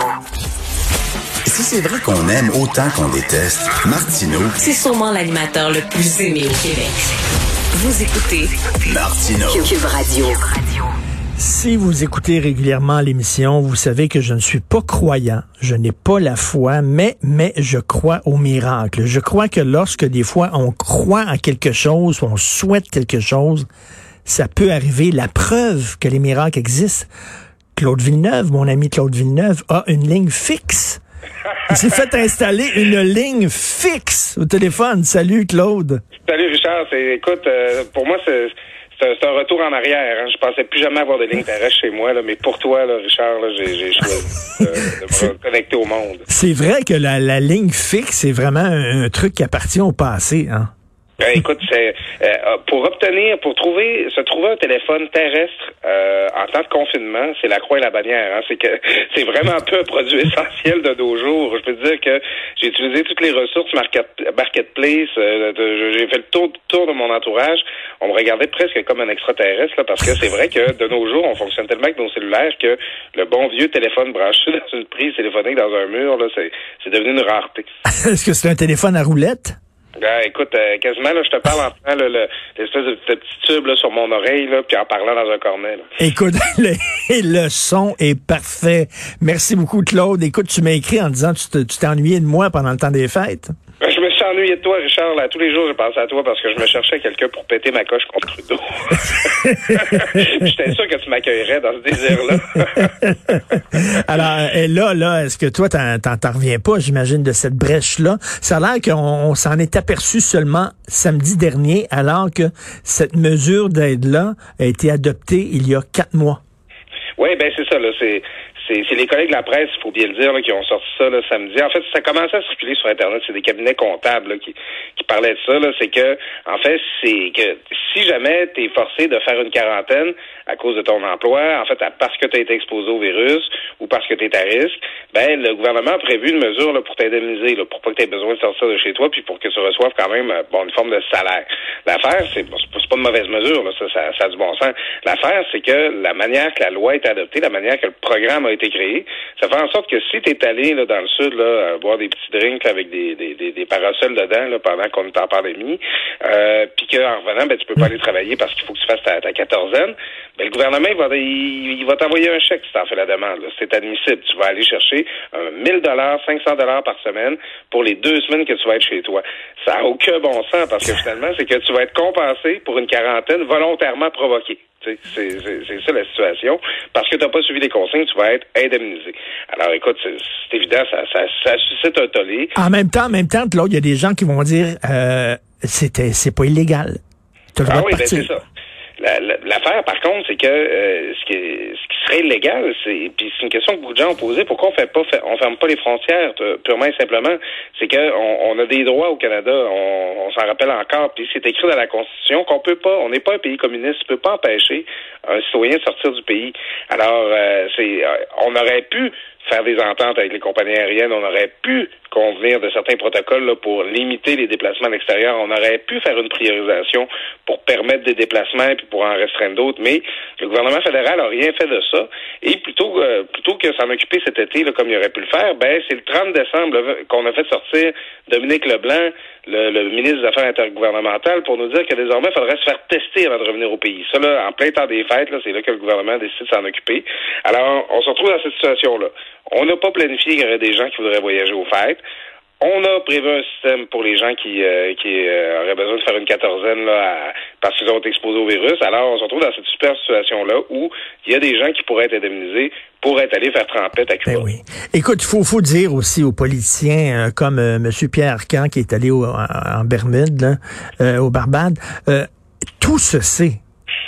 Radio. Si c'est vrai qu'on aime autant qu'on déteste, Martineau. C'est sûrement l'animateur le plus aimé au Québec. Vous écoutez Martineau. Cube Radio. Si vous écoutez régulièrement l'émission, vous savez que je ne suis pas croyant, je n'ai pas la foi, mais mais je crois au miracle. Je crois que lorsque des fois on croit à quelque chose, on souhaite quelque chose, ça peut arriver. La preuve que les miracles existent. Claude Villeneuve, mon ami Claude Villeneuve, a une ligne fixe. Il s'est fait installer une ligne fixe au téléphone. Salut Claude. Salut Richard. C'est, écoute, euh, pour moi, c'est, c'est, un, retour en arrière. Hein. Je pensais plus jamais avoir de ligne terrestre chez moi, là, mais pour toi, là, Richard, là, j'ai, choisi de, de me connecter au monde. C'est vrai que la, la ligne fixe, c'est vraiment un, un truc qui appartient au passé. Hein? Ben, écoute, c'est euh, pour obtenir, pour trouver, se trouver un téléphone terrestre euh, en temps de confinement, c'est la croix et la bannière. Hein. C'est que c'est vraiment un peu un produit essentiel de nos jours. Je peux dire que j'ai utilisé toutes les ressources market, marketplace. euh, j'ai fait le tour, tour de mon entourage. On me regardait presque comme un extraterrestre là, parce que c'est vrai que de nos jours, on fonctionne tellement avec nos cellulaires que le bon vieux téléphone branché dans une prise téléphonique dans un mur, là, c'est devenu une rareté. Est-ce que c'est un téléphone à roulette? Ben, écoute, euh, quasiment, là, je te parle en le- l'espèce de, petit tube là, sur mon oreille, là, puis en parlant dans un cornet. Là. Écoute, le, le son est parfait. Merci beaucoup, Claude. Écoute, tu m'as écrit en disant que tu t'es ennuyé de moi pendant le temps des fêtes. Je me suis ennuyé de toi, Richard. Là. Tous les jours, je pensais à toi parce que je me cherchais quelqu'un pour péter ma coche contre Trudeau. J'étais sûr que tu m'accueillerais dans ce désir-là. Alors, et là, là, est-ce que toi, t'en reviens pas, j'imagine, de cette brèche-là? Ça a l'air qu'on on s'en est aperçu seulement samedi dernier, alors que cette mesure d'aide-là a été adoptée il y a quatre mois. Oui, ben c'est ça. Là, c'est c'est les collègues de la presse, il faut bien le dire, là, qui ont sorti ça là, samedi. En fait, ça commençait à circuler sur Internet. C'est des cabinets comptables là, qui, qui parlaient de ça. C'est que, en fait, c'est que si jamais tu es forcé de faire une quarantaine à cause de ton emploi, en fait, parce que tu as été exposé au virus ou parce que tu es à risque, ben le gouvernement a prévu une mesure là, pour t'indemniser, pour pas que tu aies besoin de sortir de chez toi, puis pour que tu reçoives quand même euh, bon, une forme de salaire. L'affaire, c'est bon, pas- une mauvaise mesure, ça, ça, ça a du bon sens. L'affaire, c'est que la manière que la loi est adoptée, la manière que le programme été créé, ça fait en sorte que si tu es allé là, dans le sud là, euh, boire des petits drinks avec des, des, des, des parasols dedans là, pendant qu'on est en pandémie, euh, puis qu'en revenant, ben, tu peux pas aller travailler parce qu'il faut que tu fasses ta, ta quatorzaine, ben, le gouvernement il va, il, va t'envoyer un chèque si tu en fais la demande. C'est admissible. Tu vas aller chercher un 1000 dollars, 500 dollars par semaine pour les deux semaines que tu vas être chez toi. Ça n'a aucun bon sens parce que finalement, c'est que tu vas être compensé pour une quarantaine volontairement provoquée. C'est ça la situation. Parce que tu n'as pas suivi les consignes, tu vas être indemnisé. Alors écoute, c'est évident, ça, ça, ça suscite un tollé. En même temps, en même temps, il y a des gens qui vont dire euh, c'était c'est pas illégal. T'as le droit Ah oui, ben c'est ça. La- la- L'affaire, par contre, c'est que euh, ce, qui, ce qui c'est puis c'est une question que beaucoup de gens ont posée. Pourquoi on fait pas, on ferme pas les frontières purement et simplement? C'est que on, a des droits au Canada, on, on s'en rappelle encore. Puis c'est écrit dans la Constitution qu'on peut pas, on n'est pas un pays communiste, on peut pas empêcher un citoyen de sortir du pays. Alors, euh, c'est, euh, on aurait pu faire des ententes avec les compagnies aériennes, on aurait pu convenir de certains protocoles là, pour limiter les déplacements à l'extérieur, on aurait pu faire une priorisation pour permettre des déplacements et puis pour en restreindre d'autres, mais le gouvernement fédéral n'a rien fait de ça. Et plutôt, euh, plutôt que s'en occuper cet été, comme il aurait pu le faire, ben c'est le 30 décembre qu'on a fait sortir Dominique Leblanc, le, ministre des Affaires intergouvernementales, pour nous dire que désormais, il faudrait se faire tester avant de revenir au pays. Ça, là, en plein temps des fêtes, c'est là que le gouvernement décide de s'en occuper. Alors, on se retrouve dans cette situation-là. On n'a pas planifié qu'il y aurait des gens qui voudraient voyager aux fêtes. On a prévu un système pour les gens qui, euh, qui euh, auraient besoin de faire une quatorzaine là, à- parce qu'ils ont été exposés au virus. Alors, on se retrouve dans cette super situation-là où il y a des gens qui pourraient être indemnisés pour être allés faire trempette à Cuba. Ben oui. Écoute, il faut, faut dire aussi aux politiciens euh, comme euh, M. Pierre Arcan qui est allé au- en, en Bermude, là, euh, au Barbade, euh, tout se sait.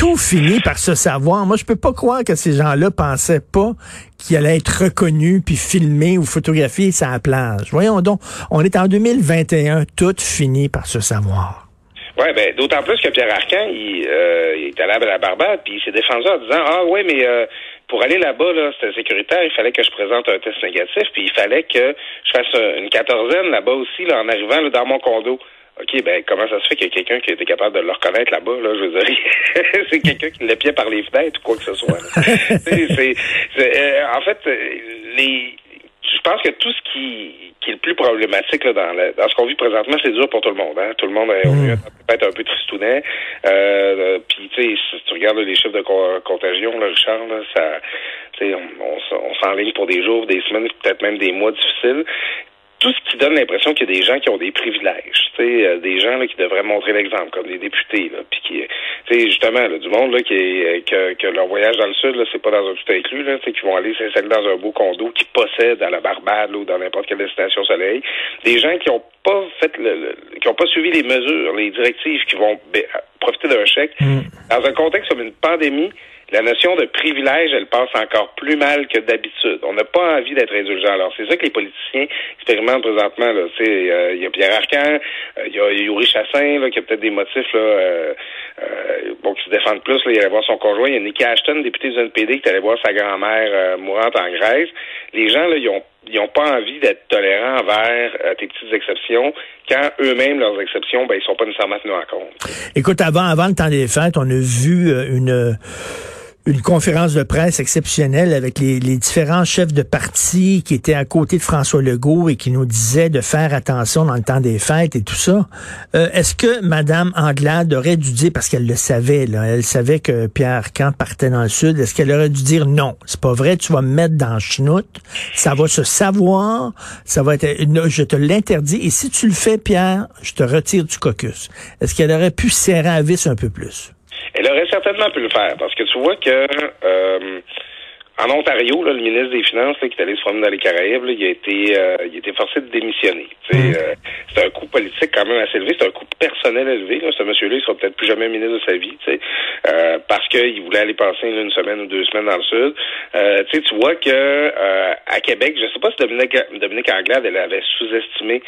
Tout finit par se savoir. Moi, je peux pas croire que ces gens-là pensaient pas qu'ils allaient être reconnus puis filmés ou photographiés sur la plage. Voyons donc, on est en 2021, tout finit par se savoir. Oui, ben, d'autant plus que Pierre Arcan, il, euh, il est allé à la Barbade, puis il s'est défendu en disant Ah oui, mais euh, pour aller là-bas, là, c'était sécuritaire, il fallait que je présente un test négatif, puis il fallait que je fasse une quatorzaine là-bas aussi, là, en arrivant là, dans mon condo. OK, ben comment ça se fait qu'il y a quelqu'un qui été capable de le reconnaître là-bas, là, je veux dire. c'est quelqu'un qui l'épiait par les fenêtres ou quoi que ce soit. C'est- c'est- euh, en fait, euh, les je pense que tout ce qui, qui est le plus problématique là, dans, dans ce qu'on vit présentement, c'est dur pour tout le monde. Hein? Tout le monde est mm. peut-être un peu tristounet. Euh, Puis tu sais, si tu regardes les chiffres de contagion, là, Richard, là, ça, on, on, on s'enligne pour des jours, des semaines, peut-être même des mois difficiles tout ce qui donne l'impression qu'il y a des gens qui ont des privilèges, tu sais, euh, des gens là, qui devraient montrer l'exemple, comme des députés, là, puis qui, tu sais, justement, là, du monde là qui est, que, que, leur voyage dans le sud, là, c'est pas dans un tout inclus, là, tu qui vont aller s'installer dans un beau condo, qui possèdent à la Barbade ou dans n'importe quelle destination soleil, des gens qui ont pas fait le, qui ont pas suivi les mesures, les directives, qui vont profiter d'un chèque mm. dans un contexte comme une pandémie la notion de privilège, elle passe encore plus mal que d'habitude. On n'a pas envie d'être indulgent. Alors, c'est ça que les politiciens expérimentent présentement. Euh, il y a Pierre Arcan, euh, il y a Yuri Chassin, là, qui a peut-être des motifs là, euh, bon, qui se défendent plus. Là. Il allait voir son conjoint. Il y a Nikki Ashton, députée du NPD, qui allée voir sa grand-mère mourante en Grèce. Les gens, là, ils ont n'ont pas envie d'être tolérants envers tes petites exceptions quand eux-mêmes, leurs exceptions, ben, ils sont pas nécessairement tenus en compte. Écoute, avant, avant le temps des fêtes, on a vu une une conférence de presse exceptionnelle avec les, différents chefs de parti qui étaient à côté de François Legault et qui nous disaient de faire attention dans le temps des fêtes et tout ça. Euh, est-ce que Madame Anglade aurait dû dire, parce qu'elle le savait, là, elle savait que Pierre Camp partait dans le sud, est-ce qu'elle aurait dû dire non, c'est pas vrai, tu vas me mettre dans le chenoute, ça va se savoir, ça va être, je te l'interdis, et si tu le fais, Pierre, je te retire du caucus. Est-ce qu'elle aurait pu serrer à vis un peu plus? Elle aurait certainement pu le faire. Parce que tu vois que euh, en Ontario, là, le ministre des Finances qui est allé se promener dans les Caraïbes, il a été euh, il a été forcé de démissionner. Mm. Euh, c'est un coût politique quand même assez élevé, c'est un coût personnel élevé. Ce monsieur-là, il sera peut-être plus jamais ministre de sa vie, euh, parce qu'il voulait aller passer une semaine ou deux semaines dans le sud. Euh, tu vois que euh, à Québec, je sais pas si Dominique, Dominique Anglade elle avait sous-estimé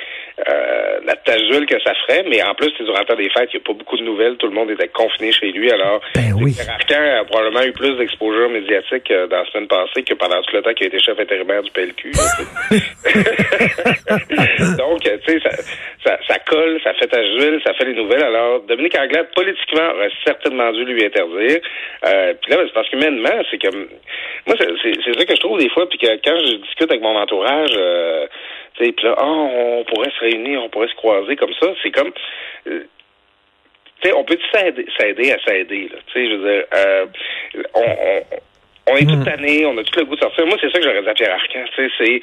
euh, la tajule que ça ferait, mais en plus, durant le temps des fêtes, il n'y a pas beaucoup de nouvelles, tout le monde était confiné chez lui, alors ben oui. a probablement eu plus d'exposure médiatique dans la semaine passée que pendant tout le temps qu'il a été chef intérimaire du PLQ. Donc, tu sais, ça, ça, ça, colle, ça fait ta Jules, ça fait les nouvelles. Alors, Dominique Anglade, politiquement, aurait certainement dû lui interdire. Euh, puis là, c'est parce qu'humainement, c'est que moi, c'est ça que je trouve des fois, puis que quand je discute avec mon entourage, euh, tu sais, puis là, oh, on pourrait se réunir, on pourrait se croiser comme ça, c'est comme... Euh, tu sais, on peut s'aider à s'aider, Tu sais, je veux dire, euh, on, on on est toute hmm. année, on a tout le goût de sortir. Moi, c'est ça que j'aurais dit à Pierre Arcan. C'est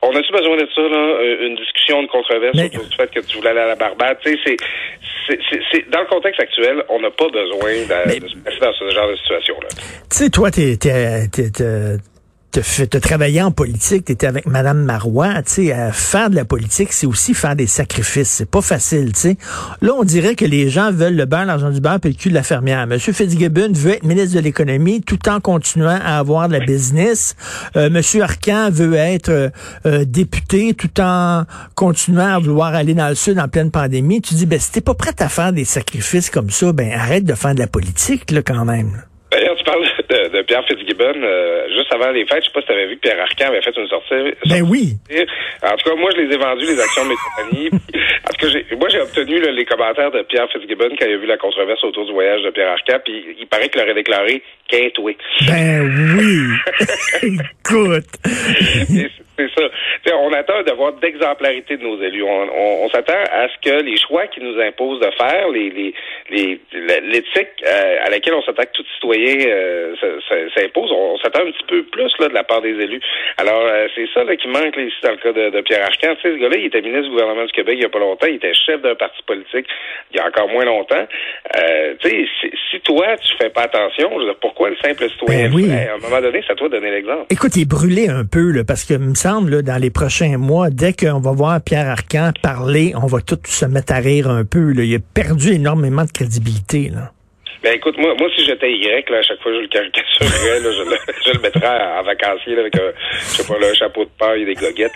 on a-tu besoin de ça, là, euh, une discussion, une controverse Mais... autour du fait que tu voulais aller à la Barbade? Tu sais, c'est, dans le contexte actuel, on n'a pas besoin de, de se passer dans ce genre de situation-là. Tu sais, toi, t'es, te travailler en politique, tu étais avec Madame Marois, tu sais, faire de la politique, c'est aussi faire des sacrifices. C'est pas facile, tu sais. Là, on dirait que les gens veulent le beurre, l'argent du beurre, puis le cul de la fermière. Monsieur Fitzgibbon veut être ministre de l'économie tout en continuant à avoir de la business. Euh, Monsieur Arcan veut être euh, euh, député tout en continuant à vouloir aller dans le sud en pleine pandémie. Tu dis, ben, si t'es pas prêt à faire des sacrifices comme ça, ben, arrête de faire de la politique, là, quand même. De, Pierre Fitzgibbon. Euh, juste avant les fêtes, je sais pas si tu avais vu que Pierre Arcan avait fait une sortie. Ben oui. En tout cas, moi, je les ai vendus, les actions de mes compagnies. en tout cas, moi, j'ai obtenu les commentaires de Pierre Fitzgibbon quand il a vu la controverse autour du voyage de Pierre Arcan, puis il paraît qu'il aurait déclaré qu'un Ben oui. Écoute. C'est ça. on attend d'avoir d'exemplarité de nos élus. On, s'attend à ce que les choix qu'ils nous imposent de faire, les, les, l'éthique euh, à laquelle on s'attend que tout citoyen euh, s'impose, on, s'attend un petit peu plus là, de la part des élus. Alors, euh, c'est ça là, qui manque ici dans le cas de, Pierre Arcan. Tu sais, ce gars-là, il était ministre du gouvernement du Québec il n'y a pas longtemps, il était chef d'un parti politique il y a encore moins longtemps. tu sais, si, toi, tu fais pas attention, je veux dire, pourquoi le simple citoyen ben À un moment donné, c'est à toi de donner l'exemple. Écoute, il est brûlé un peu, là, parce que dans les prochains mois, dès qu'on va voir Pierre Arcan parler, on va tous se mettre à rire un peu. Il a perdu énormément de crédibilité. Ben écoute, moi, moi si j'étais Y, à chaque fois je le caricaturerais, je, le, mettrais en vacancier avec un, je sais pas, chapeau de paille et des goguettes.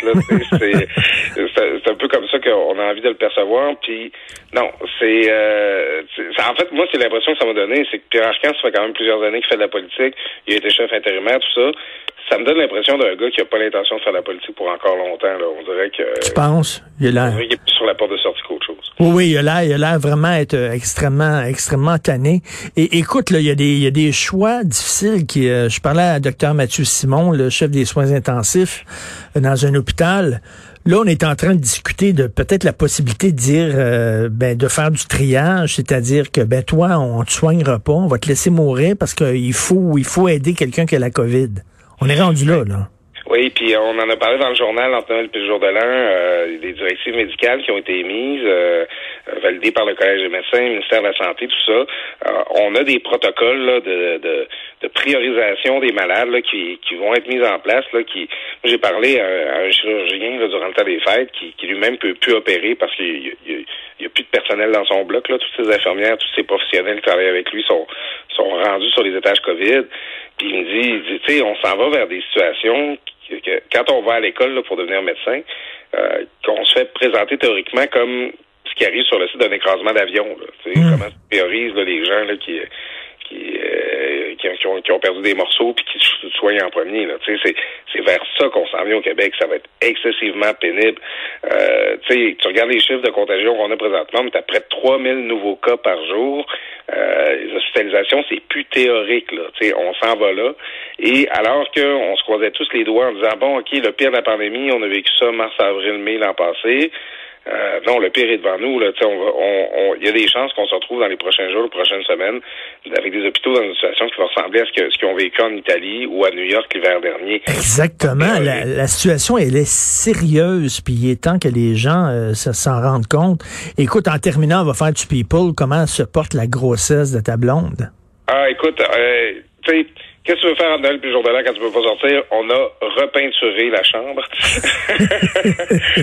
C'est, c'est, un peu comme ça qu'on a envie de le percevoir. Puis non, c'est, euh, en fait, moi, c'est l'impression que ça m'a donné, c'est que Pierre Arcan, ça fait quand même plusieurs années qu'il fait de la politique. Il a été chef intérimaire, tout ça ça me donne l'impression d'un gars qui a pas l'intention de faire la politique pour encore longtemps. Là. On dirait que. Tu penses? Il a l'air. est plus sur la porte de sortie qu'autre chose. Oui, oui, il a l'air, il a l'air vraiment être euh, extrêmement, extrêmement tanné. Et écoute, là, il y a des, il y a des choix difficiles qui, euh, je parlais à Dr Mathieu Simon, le chef des soins intensifs euh, dans un hôpital. Là, on est en train de discuter de peut-être la possibilité de dire, ben, de faire du triage, c'est-à-dire que, ben, toi, on te soignera pas, on va te laisser mourir parce qu'il faut, il faut aider quelqu'un qui a la COVID. On est rendu là, là. Oui, puis on en a parlé dans le journal entre Noël et le jour de l'an, euh, des directives médicales qui ont été émises, euh, validées par le Collège des médecins, le ministère de la Santé, tout ça. Euh, on a des protocoles là, de, de, de, priorisation des malades là, qui, qui vont être mis en place. Là, qui, j'ai parlé à, un chirurgien là, durant le temps des fêtes qui, qui lui-même peut plus opérer parce qu'il n'y a, plus de personnel dans son bloc. Là. Toutes ces infirmières, tous ces professionnels qui travaillent avec lui sont, sont rendus sur les étages COVID. Puis il me dit, tu sais, on s'en va vers des situations que, quand on va à l'école pour devenir médecin, euh, qu'on se fait présenter théoriquement comme ce qui arrive sur le site d'un écrasement d'avion. Mmh. Comment se théorise les gens là, qui, qui, euh, qui, ont, qui, ont, perdu des morceaux puis qui se soignent en premier. C'est, c'est vers ça qu'on s'en vient au Québec. Ça va être excessivement pénible. Euh, tu regardes les chiffres de contagion qu'on a présentement, mais as près de 3000 nouveaux cas par jour. Euh, les hospitalisations, c'est plus théorique. Là. on s'en va là. Et alors qu'on se croisait tous les doigts en disant, bon, OK, le pire de la pandémie, on a vécu ça mars, avril, mai l'an passé. Euh, non, le pire est devant nous. Là, on, on, il y a des chances qu'on se retrouve dans les prochains jours, les prochaines semaines, avec des hôpitaux dans une situation qui va ressembler à ce qu'ils ont vécu en Italie ou à New York l'hiver dernier. Exactement. La, la, situation, elle est sérieuse, puis il est temps que les gens euh, s'en rendent compte. Écoute, en terminant, on va faire du people. Comment se porte la grossesse de ta blonde? Ah, écoute, euh, tu sais Qu'est-ce que tu veux faire à Noël puis jour de l'an quand tu peux pas sortir? On a repeinturé la chambre.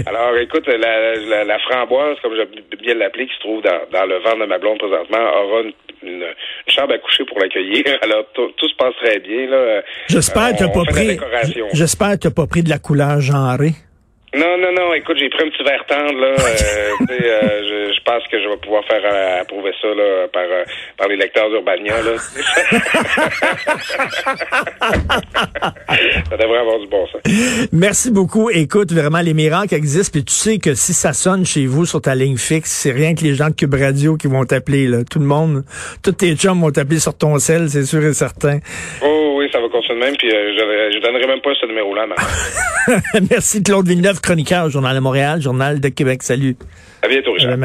Alors, écoute, la, la, framboise, comme j'aime bien l'appeler, qui se trouve dans, dans le ventre de ma blonde présentement, aura une, chambre à coucher pour l'accueillir. Alors, tout, se passe très bien. là. J'espère que tu pas pris. J'espère que tu pas pris de la couleur genrée. Non, non, non. Écoute, j'ai pris un petit verre tendre là. Euh, euh, je, pense que je vais pouvoir faire euh, approuver ça là par par les lecteurs d'Urbania là. ça devrait avoir du bon sens. Merci beaucoup. Écoute, vraiment les miracles existent. Puis tu sais que si ça sonne chez vous sur ta ligne fixe, c'est rien que les gens de Cube Radio qui vont t'appeler là. Tout le monde, tous tes chums vont t'appeler sur ton sel, c'est sûr et certain. Oh oui, ça va continuer de même. Puis je, je donnerai même pas ce numéro-là. Merci Claude Villeneuve chroniqueur au Journal de Montréal, Journal de Québec. Salut. À bientôt, Richard.